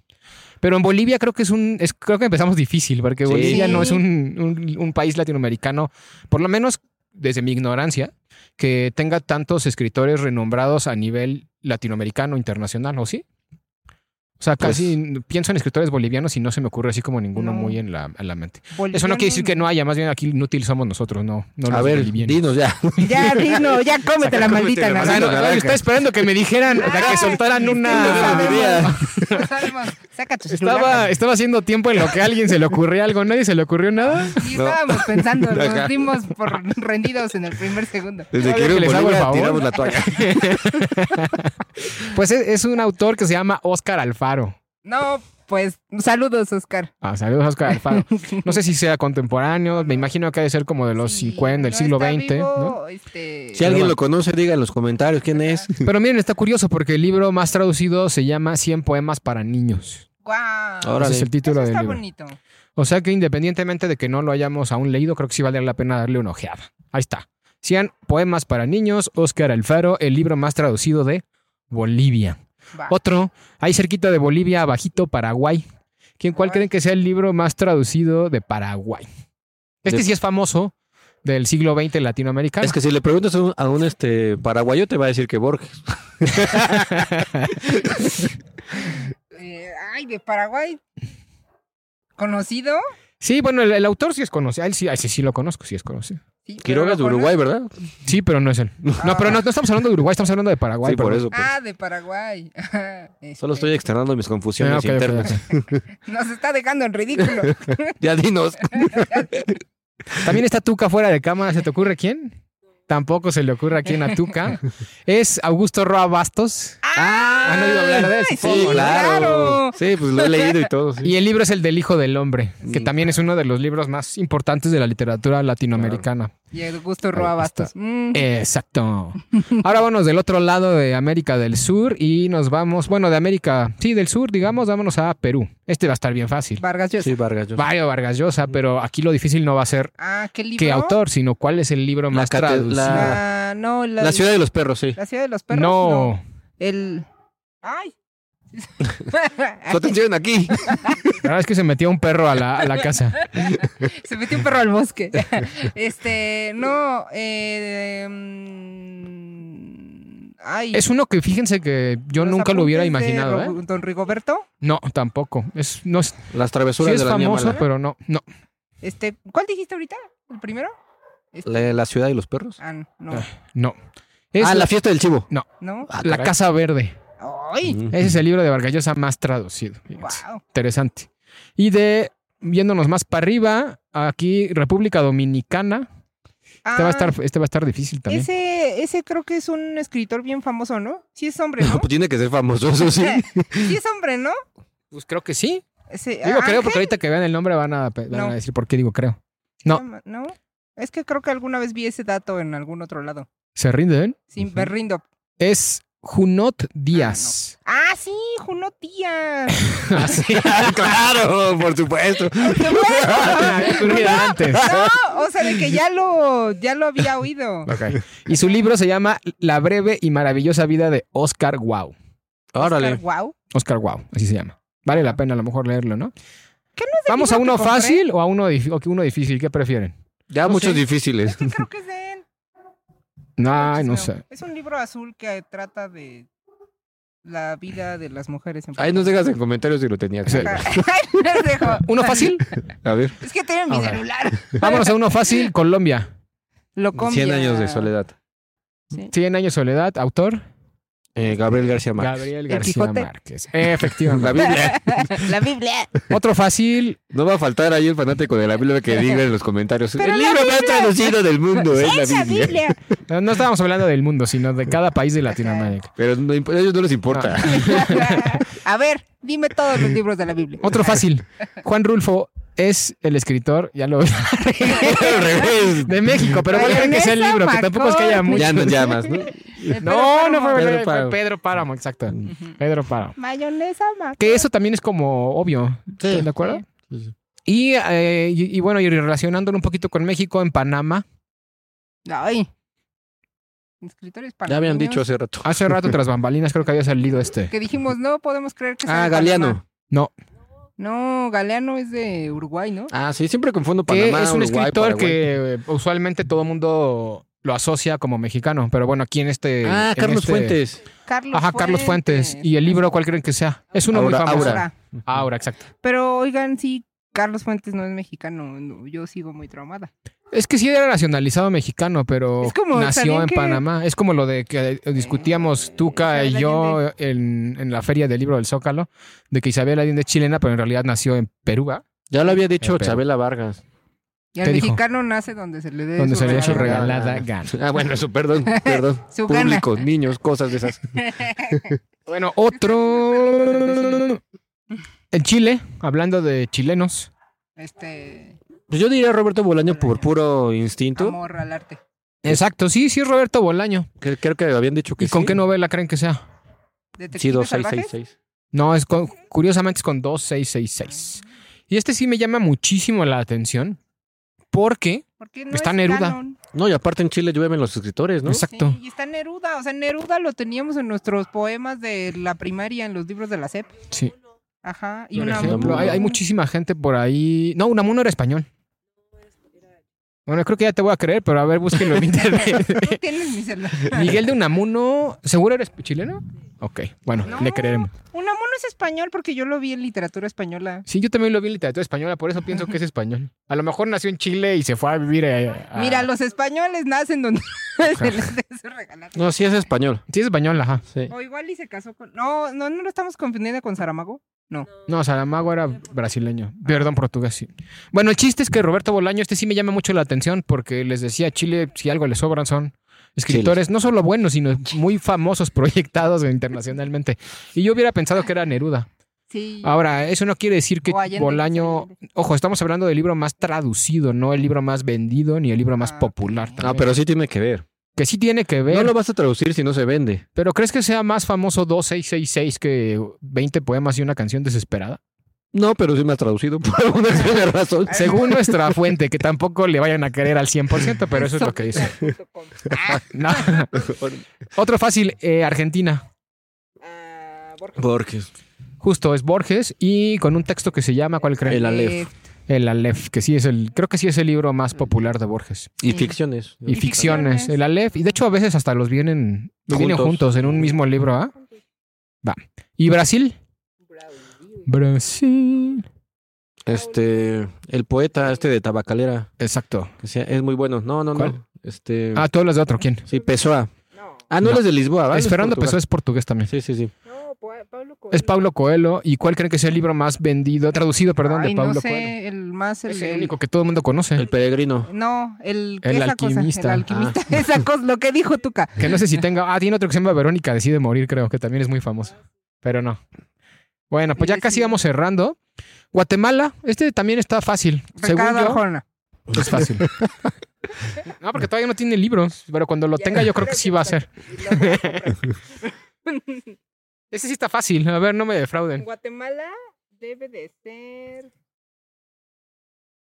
Pero en Bolivia creo que es un, es- creo que empezamos difícil, porque Sí. Bolivia no es un, un- un país latinoamericano, por lo menos desde mi ignorancia, que tenga tantos escritores renombrados a nivel latinoamericano, internacional, ¿o sí? O sea, Pues- casi pienso en escritores bolivianos y no se me ocurre así como ninguno No. muy en la, en la mente. Eso no quiere decir que no haya, más bien aquí inútil somos nosotros, no, no a los ver, bolivianos. dinos ya. Ya, Dino, ya cómete la maldita Cómete la O sea, naranja. no, Maldita no, naranja. estaba esperando que me dijeran, o sea, que soltaran una... Saca tus Estaba, estaba haciendo tiempo en lo que a alguien se le ocurría algo. ¿Nadie se le ocurrió nada? Y estábamos pensando, nos dimos por rendidos en el primer segundo. Desde que, que les hago el Bolivia favor. tiramos la toalla. Pues es, es un autor que se llama Oscar Alfaro. No, pues saludos, Oscar. Ah, saludos, Oscar Alfaro. No sé si sea contemporáneo. Me imagino que ha de ser como de los Sí, 50, del no siglo XX. ¿no? este, Si alguien lo conoce, diga en los comentarios quién es. Pero miren, está curioso porque el libro más traducido se llama 100 poemas para niños. guau. Ahora Ese es el título Eso del está libro. bonito. O sea que independientemente de que no lo hayamos aún leído, creo que sí vale la pena darle una ojeada. Ahí está. 100 poemas para niños, Oscar Alfaro, el libro más traducido de Bolivia. Va. Otro, ahí cerquita de Bolivia, abajito, Paraguay. ¿Quién, ¿Cuál Ay. creen que sea el libro más traducido de Paraguay? Este De- sí es famoso, del siglo XX latinoamericano. Es que si le preguntas a un, a un, este paraguayo, te va a decir que Borges. Eh, ay, de Paraguay. ¿Conocido? Sí, bueno, el, el autor sí es conocido. Él sí, sí lo conozco, sí es conocido. Sí, Quiroga es de Uruguay, ¿verdad? Sí, pero no es él. No, pero no, no estamos hablando de Uruguay, estamos hablando de Paraguay. sí, por eso. pues. Ah, de Paraguay. Este, Solo estoy externando mis confusiones Ah, internas. Nos está dejando en ridículo. Ya dinos. También está Tuca fuera de cámara. ¿Se te ocurre quién? Tampoco se le ocurre a quién a Tuca. Es Augusto Roa Bastos. Ah, ¿Han oído hablar de eso? sí, claro. claro. Sí, pues lo he leído y todo. sí. Y el libro es el del Hijo del Hombre, que también es uno de los libros más importantes de la literatura latinoamericana. Y el gusto Roa Bastos. Mm. Exacto. Ahora vamos del otro lado de América del Sur y nos vamos, bueno, de América, sí, del sur, digamos, vámonos a Perú. Este va a estar bien fácil. Vargas Llosa. Sí, Vargas Llosa. Mario Vargas Llosa, pero aquí lo difícil no va a ser Ah, ¿qué libro? qué autor, sino cuál es el libro La más traducido. la- La, no, la, La ciudad de los perros, sí. la ciudad de los perros. No, El. ¡Ay! Tu atención aquí. la verdad es que se metió un perro a la, a la casa. Se metió un perro al bosque. este, no, eh, mm, ay. Es uno que fíjense que yo Los nunca lo hubiera apuntes de imaginado, ¿eh? Don Rigoberto. No, tampoco. Es, no es, sí Las travesuras es de la niña famoso, mala. pero no, no. Este, ¿cuál dijiste ahorita? ¿El primero? Este- La, la ciudad de los perros. Ah, no, Ah, No. Es ah, la, la fiesta del chivo. no. Ah, La caray. Casa Verde. Ay. Ese es el libro de Vargas Llosa más traducido. wow. Interesante. Y de, viéndonos más para arriba, aquí República Dominicana. Este, va a estar, este va a estar difícil también. Ah, Ese, ese creo que es un escritor bien famoso, ¿no? Sí es hombre, ¿no? Pues tiene que ser famoso, eso sí. sí es hombre, ¿no? Pues creo que sí. Ese- Digo creo porque ahorita que vean el nombre van a, van a No. decir por qué digo creo. No. ¿No? Es que creo que alguna vez vi ese dato en algún otro lado. ¿Se rinden? Sí, me rindo. Es Junot Díaz. Ah, sí, Juno Díaz. claro, por supuesto. Antes. No, o sea, de que ya lo, ya lo había oído. Ok. Y su libro se llama La breve y maravillosa vida de Oscar Wow. Órale. Wow. Oscar Wow, así se llama. Vale la pena a lo mejor leerlo, ¿no? ¿Qué no es ¿Vamos a uno fácil o a uno, o uno difícil? ¿Qué prefieren? Ya No muchos sé. difíciles. Que creo que es de Ay, no Es sé. Es un libro azul que trata de la vida de las mujeres en Ahí nos dejas en comentarios si lo tenías. Sí. Les dejo. ¿Uno fácil? A ver. Es que tengo mi celular. Vámonos a uno fácil. Colombia. Lo 100 años de soledad. 100 años de soledad. Autor. Eh, Gabriel García Márquez. Gabriel El García. Márquez. La Efectivamente. Biblia. La Biblia. Otro fácil. No va a faltar ahí el fanático de la Biblia que diga en los comentarios. Pero el la libro más traducido del mundo es la la Biblia. Biblia. No, no estábamos hablando del mundo, sino de cada país de Latinoamérica. Pero no a ellos no les importa. A ver, dime todos los libros de la Biblia. Otro fácil. Juan Rulfo es el escritor, ya lo de México, pero ¿cuál creen que sea el libro? Que tampoco es que haya mucho. Ya no llamas, ¿no? No, no fue Pedro Pedro, Páramo. Pedro Páramo, exacto. Pedro Páramo. Mayonesa, mac. Que eso también es como obvio. Sí. ¿De acuerdo? Sí, sí. Y, eh, y, y bueno, y relacionándolo un poquito con México, en Panamá, Ay. Escritores Ya habían panameños dicho hace rato. hace rato tras bambalinas creo que había salido este. Que dijimos, no podemos creer que sea Ah, Galeano. Panamá. No, No, Galeano es de Uruguay, ¿no? Ah, sí, siempre confundo que Panamá, es un Uruguay, escritor Paraguay. que eh, usualmente todo el mundo lo asocia como mexicano, pero bueno, aquí en este... Ah, en Carlos este- Fuentes. Carlos Ajá, Carlos Fuentes. ¿Y el libro cuál creen que sea? Es uno Aura- muy famoso. Aura. Aura, exacto. Pero oigan, sí, Carlos Fuentes no es mexicano. no, yo sigo muy traumada. Es que sí era nacionalizado mexicano, pero Es como nació en que- Panamá. Es como lo de que eh, discutíamos Tuca y yo en, en la feria del libro del Zócalo, de que Isabel Allende es chilena, pero en realidad nació en Perú. Ya lo había dicho Eh, Chabela Vargas. Y el ¿Qué dijo? mexicano nace donde se le dé Donde su se le dé su regalada. regalada gana. Ah, bueno, eso, perdón, perdón. Su gana. Público, niños, cosas de esas. Bueno, otro... En Chile, hablando de chilenos, Este, Pues yo diría Roberto Bolaño por puro instinto. amor al arte. Exacto, sí, sí es Roberto Bolaño. Que, creo que habían dicho que ¿Y con qué novela creen que sea? Sí, ¿Detectives salvajes? 2666. No, es con, curiosamente es con 2666. Y este sí me llama muchísimo la atención porque Porque no Está es Neruda. canon. No, y aparte en Chile llueven los escritores, ¿no? Exacto. Sí, y está Neruda. O sea, Neruda lo teníamos en nuestros poemas de la primaria, en los libros de la SEP. Sí. Ajá. Y Por ejemplo, hay, hay muchísima gente por ahí. No, Unamuno era español. Bueno, creo que ya te voy a creer, pero a ver, búsquenlo en internet. Tienes mi celular. Miguel de Unamuno, ¿seguro eres chileno? Ok, bueno, No. le creeremos. Unamuno es español porque yo lo vi en literatura española. Sí, yo también lo vi en literatura española, por eso pienso que es español. A lo mejor nació en Chile y se fue a vivir a... Mira, los españoles nacen donde se les regalada. No, sí es español. Sí, es español, ajá. Sí. O igual y se casó con... No, no, no lo estamos confundiendo con Saramago. No, Saramago era brasileño. Perdón, portugués, sí. Bueno, el chiste es que Roberto Bolaño, este sí me llama mucho la atención porque les decía, Chile, si algo le sobran son escritores, no solo buenos, sino muy famosos, proyectados internacionalmente. Y yo hubiera pensado que era Neruda. Sí. Ahora, eso no quiere decir que Bolaño. Ojo, estamos hablando del libro más traducido, no el libro más vendido ni el libro más Ah, popular. No, pero sí tiene que ver. Que sí tiene que ver. No lo vas a traducir si no se vende. Pero ¿crees que sea más famoso 2666 que 20 poemas y una canción desesperada? No, pero sí me ha traducido por alguna extraña razón. Según nuestra fuente, que tampoco le vayan a querer al 100%, pero eso es lo que dice. Ah, No. Otro fácil, eh, Argentina. ah, Borges. Borges. Justo, es Borges y con un texto que se llama, ¿cuál creen? El Aleph. El Aleph, que sí es el, creo que sí es el libro más popular de Borges. Y ficciones. Y, Y ficciones, el Aleph. Y de hecho a veces hasta los vienen, vienen Juntos. juntos en un mismo libro, ¿ah? Va. ¿Y Brasil? Brasil. Este, el poeta este de Tabacalera, Exacto. que sea- es muy bueno. No, no, ¿Cuál? no. Este, Ah, tú hablas de otro, ¿quién? sí, Pessoa. Ah, no, No. de Lisboa, ¿vale? Es Fernando Pessoa, es portugués también. Sí, sí, sí. no, Pa- Pablo Coelho. Es Pablo Coelho. ¿Y cuál creen que sea el libro más vendido, traducido, perdón, Ay, de Pablo no sé, Coelho? el más... El, Es el el- único que todo el mundo conoce. El peregrino. No, el... El esa cosa, alquimista. el alquimista. Esa cosa, lo que dijo Tuca. Que no sé si tenga. Ah, tiene otro que se llama Verónica Decide Morir, creo, que también es muy famoso. Pero no. Bueno, pues ya casi sí. vamos cerrando. Guatemala, este también está fácil. Según Ricardo yo, Arjona. es fácil. No, porque todavía no tiene libros, pero cuando lo tenga yo creo que sí va a ser. Ese sí está fácil. A ver, no me defrauden. Guatemala debe de ser...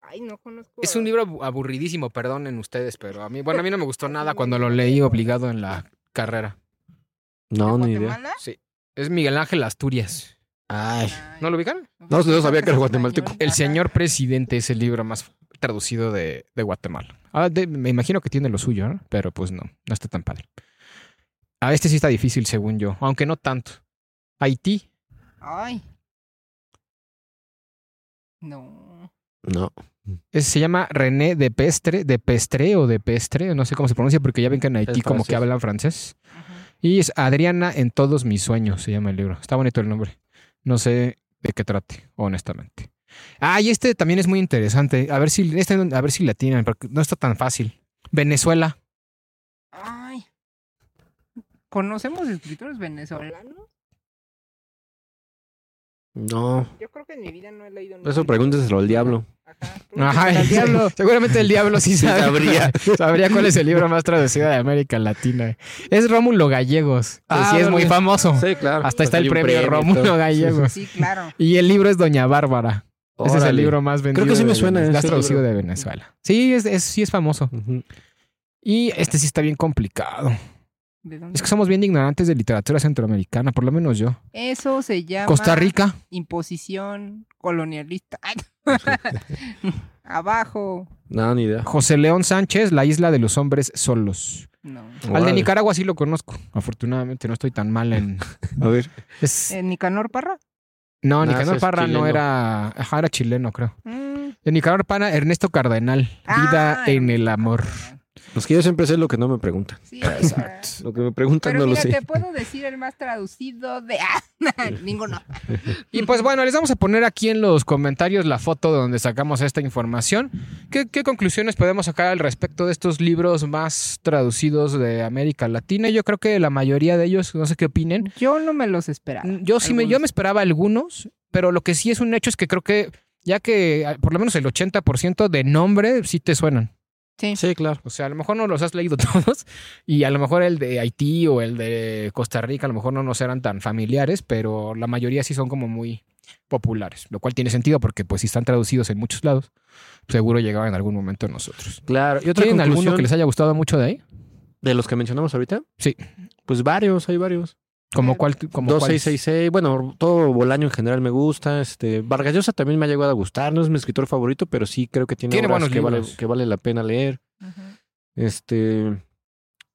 Ay, no conozco. Es un libro abu- aburridísimo, perdonen ustedes, pero a mí, bueno, a mí no me gustó nada cuando lo leí obligado en la carrera. No, ni idea. ¿Guatemala? Sí. Es Miguel Ángel Asturias. Ay. ¿No lo ubican? No, no sabía que era guatemalteco. El señor presidente es el libro más traducido de, de Guatemala. Ah, de- me imagino que tiene lo suyo, ¿no? Pero pues no, no está tan padre. A este sí está difícil, según yo, aunque no tanto. Haití. Ay. No. No. Es- se llama René de Pestre, de Pestre o de Pestre, no sé cómo se pronuncia, porque ya ven que en Haití como que hablan francés. Y es Adriana en todos mis sueños, se llama el libro. Está bonito el nombre. No sé de qué trate, honestamente. Ah, y este también es muy interesante. A ver si, este, a ver si la tienen, porque no está tan fácil. Venezuela. Ay. ¿Conocemos escritores venezolanos? No. Yo creo que en mi vida no he leído Eso pregúnteselo al diablo. Ajá. Diablo. Seguramente el diablo sí, Sí sabe- sabría. sabría cuál es el libro más traducido de América Latina. Es Rómulo Gallegos, que Ah, sí es muy órale. famoso. Sí, claro. Hasta está Hay el premio y Rómulo. Gallegos. Sí, claro. Y el libro es Doña Bárbara. Ese es el Órale. libro más vendido. Creo que sí me suena más traducido libro. de Venezuela. Sí, es, es- sí es famoso. Y este sí está bien complicado. ¿De dónde? Es que somos bien ignorantes de literatura centroamericana, por lo menos yo. Eso se llama Costa Rica. imposición colonialista. Ay. Abajo. No, ni idea. José León Sánchez, La isla de los hombres solos. No. Al de. Nicaragua sí lo conozco. Afortunadamente no estoy tan mal en... A ver. Es- ¿En Nicanor Parra? No, Ah, ese Nicanor Parra no era... Ajá, era chileno, creo. Mm. De Nicanor Parra, Ernesto Cardenal. Vida Ah, en el amor. Los que yo siempre sé lo que no me preguntan. Sí, Exacto. Lo que me preguntan Pero no mira, lo sé. te puedo decir el más traducido de... Ah, ninguno. Y pues bueno, les vamos a poner aquí en los comentarios la foto de donde sacamos esta información. ¿Qué, qué conclusiones podemos sacar al respecto de estos libros más traducidos de América Latina? Yo creo que la mayoría de ellos, no sé qué opinen. Yo no me los esperaba. Yo sí me, yo me esperaba algunos, pero lo que sí es un hecho es que creo que ya que ah, por lo menos el 80% de nombre sí te suenan. Sí. Sí, claro. O sea, a lo mejor no los has leído todos y a lo mejor el de Haití o el de Costa Rica a lo mejor no nos eran tan familiares, pero la mayoría sí son como muy populares, lo cual tiene sentido porque pues si están traducidos en muchos lados, seguro llegaban en algún momento a nosotros. Claro. Y otra ¿Tienen alguno que les haya gustado mucho de ahí? de los que mencionamos ahorita. Sí. Pues varios, hay varios. Como cuál, como cuál- 2666, bueno, todo Bolaño en general me gusta. Este, Vargas Llosa también me ha llegado a gustar. No es mi escritor favorito, pero sí creo que tiene, Tiene obras buenos que vale, libros. que vale la pena leer. Este,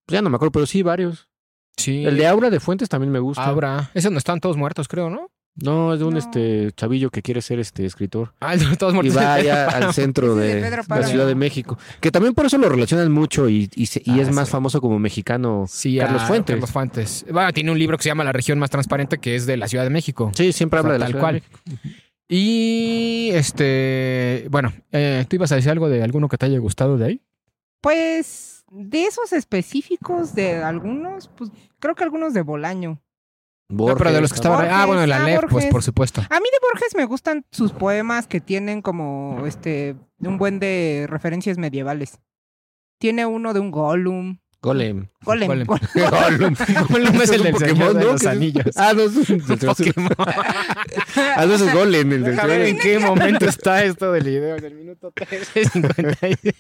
pues ya no me acuerdo, pero sí varios. Sí. El de Aura de Fuentes también me gusta. Abra. Ese donde están todos muertos, creo, ¿no? No, es de un No. este chavillo que quiere ser este escritor. Ah, todos Y va allá al centro de la. Ciudad de México. Que también por eso lo relacionan mucho y, y, se- y Ah, es más sí. famoso como mexicano. Sí, Carlos a Fuentes. Carlos Fuentes. Bueno, tiene un libro que se llama La región más transparente, que es de la Ciudad de México. Sí, siempre O sea, habla de la tal Ciudad cual. de México. Y este, bueno, eh, ¿tú ibas a decir algo de alguno que te haya gustado de ahí? Pues De esos específicos de algunos, pues creo que algunos de Bolaño. No, pero de los que estaba... Borges, ah, bueno, la ah, LEP, pues Borges. por supuesto. A mí de Borges me gustan sus poemas que tienen como este un buen de referencias medievales. Tiene uno de un Gollum. Golem. Golem. Golem. Golem. Gollum es el del Señor de los. Anillos. Ah, no, es un Pokémon. Ah, no, es Golem. El del ver en qué momento está esto del video. En el minuto 13.56.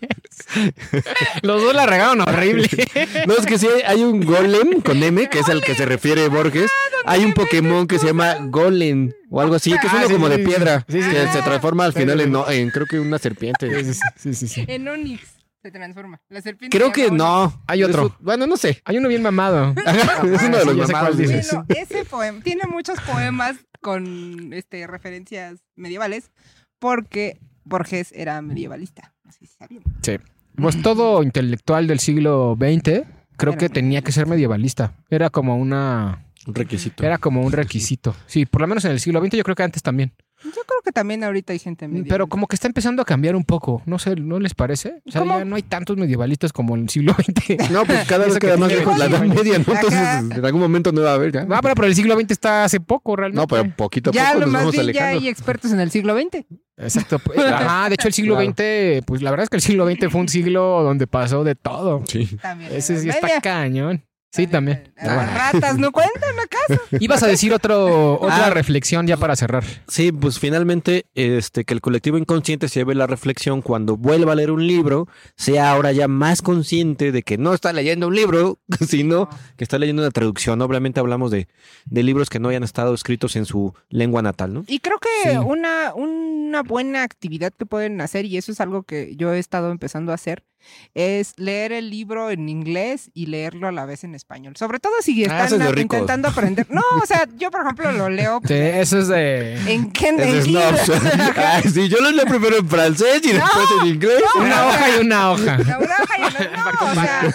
Los dos la regaron horrible. No, es que sí, hay un Golem con M, que es al que se refiere Borges. Hay un Pokémon que se llama Golem o algo así, que es Ah, uno sí, como sí, de sí. piedra, Sí, sí, que sí. se transforma al final sí. en, no- en creo que una serpiente. Sí, sí, sí. En Onix se transforma. La serpiente Creo que no. Hay otro. Bueno, no sé. Hay uno bien mamado. es uno de sí, los sé mamados. dices. Bueno, ese poema tiene muchos poemas con este referencias medievales porque Borges era medievalista. Así se sabía. Pues todo intelectual del siglo XX creo Era que tenía que ser medievalista. Era como una... Un requisito. Era como un requisito. Sí, por lo menos en el siglo XX yo creo que antes también. Yo creo que también ahorita hay gente medieval. Pero como que está empezando a cambiar un poco. No sé, ¿no les parece? O sea, ¿Cómo? ya no hay tantos medievalistas como en el siglo XX. No, pues cada vez queda más lejos la Edad Media, ¿no? Entonces, en algún momento no va a haber ya. No, pero, pero el siglo XX está hace poco realmente. No, pero poquito a ya poco lo nos más vamos bien ya alejando. hay expertos en el siglo XX. Exacto. pues, Ajá, de hecho el siglo Claro. XX, pues la verdad es que el siglo XX fue un siglo donde pasó de todo. Sí. También. Ese sí está cañón. Sí, también. Las ratas no cuentan acaso. Ibas a decir otro, otra Ah. reflexión ya para cerrar. Sí, pues finalmente este que el colectivo inconsciente se lleve la reflexión cuando vuelva a leer un libro, sea ahora ya más consciente de que no está leyendo un libro, sino que está leyendo una traducción. Obviamente hablamos de, de libros que no hayan estado escritos en su lengua natal, ¿no? Y creo que Sí. una, una buena actividad que pueden hacer, y eso es algo que yo he estado empezando a hacer, es leer el libro en inglés y leerlo a la vez en español. Sobre todo si Ah, están eso es intentando aprender. No, o sea, yo por ejemplo lo leo Sí, eso es de... en Ken Es sí, yo lo leo primero en francés y después en inglés. Una hoja y una hoja. La oreja y la- no, o sea,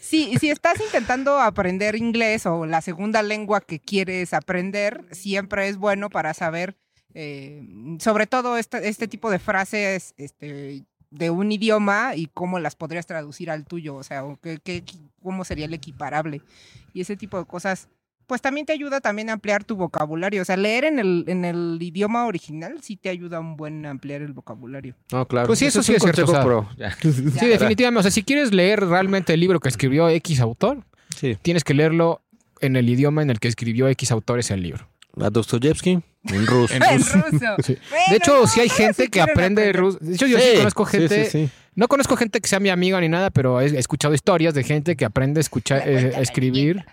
si, si estás intentando aprender inglés o la segunda lengua que quieres aprender, siempre es bueno para saber, eh, sobre todo este, este tipo de frases este, de un idioma y cómo las podrías traducir al tuyo, o sea, o qué, qué- cómo sería el equiparable. Y ese tipo de cosas, pues también te ayuda también a ampliar tu vocabulario. O sea, leer en el, en el idioma original sí te ayuda un buen a ampliar el vocabulario. No, claro. Pues sí, eso sí es cierto, consejo o sea, pro. Ya. Sí, definitivamente. O sea, si quieres leer realmente el libro que escribió X autor, Sí. tienes que leerlo en el idioma en el que escribió X autor ese libro. A Dostoyevsky en ruso. En ruso. Sí. Bueno, De hecho, no, sí hay gente si que aprende ruso. De hecho, yo sí, conozco sí, gente. No conozco gente que sea mi amiga ni nada, pero he escuchado historias de gente que aprende a escuchar, eh, a escribir.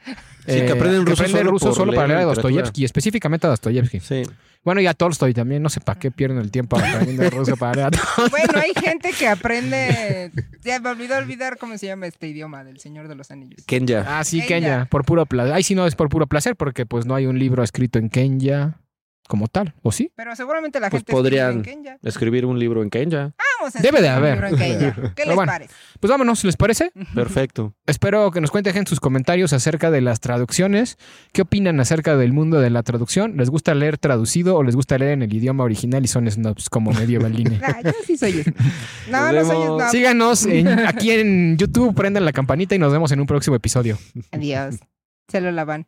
Sí, que aprenden ruso aprende solo ruso solo para leer a. Dostoyevsky, específicamente a Dostoyevsky. Sí. Bueno, y a Tolstoy también. No sé para qué pierden el tiempo aprendiendo ruso para leer a Tolstoy. Bueno, hay gente que aprende. Ya me olvidó olvidar cómo se llama este idioma del Señor de los Anillos. Kenya. Ah, sí, Kenya. Kenya, por puro placer. Ahí sí no es por puro placer, porque pues no hay un libro escrito en Kenya como tal, ¿o sí? Pero seguramente la Pues gente escribe podrían- en Kenya. Escribir un libro en Kenya. Vamos a Debe de escribir un haber. libro en Kenya. ¿Qué Pero les bueno. parece? Pues vámonos, ¿les parece? Perfecto. Espero que nos cuenten sus comentarios acerca de las traducciones. ¿Qué opinan acerca del mundo de la traducción? ¿Les gusta leer traducido o les gusta leer en el idioma original y son snobs como medio baline? Ah, yo sí soy snob. No, no soy snob. Síganos en- aquí en YouTube, prendan la campanita y nos vemos en un próximo episodio. Adiós. Se lo lavan.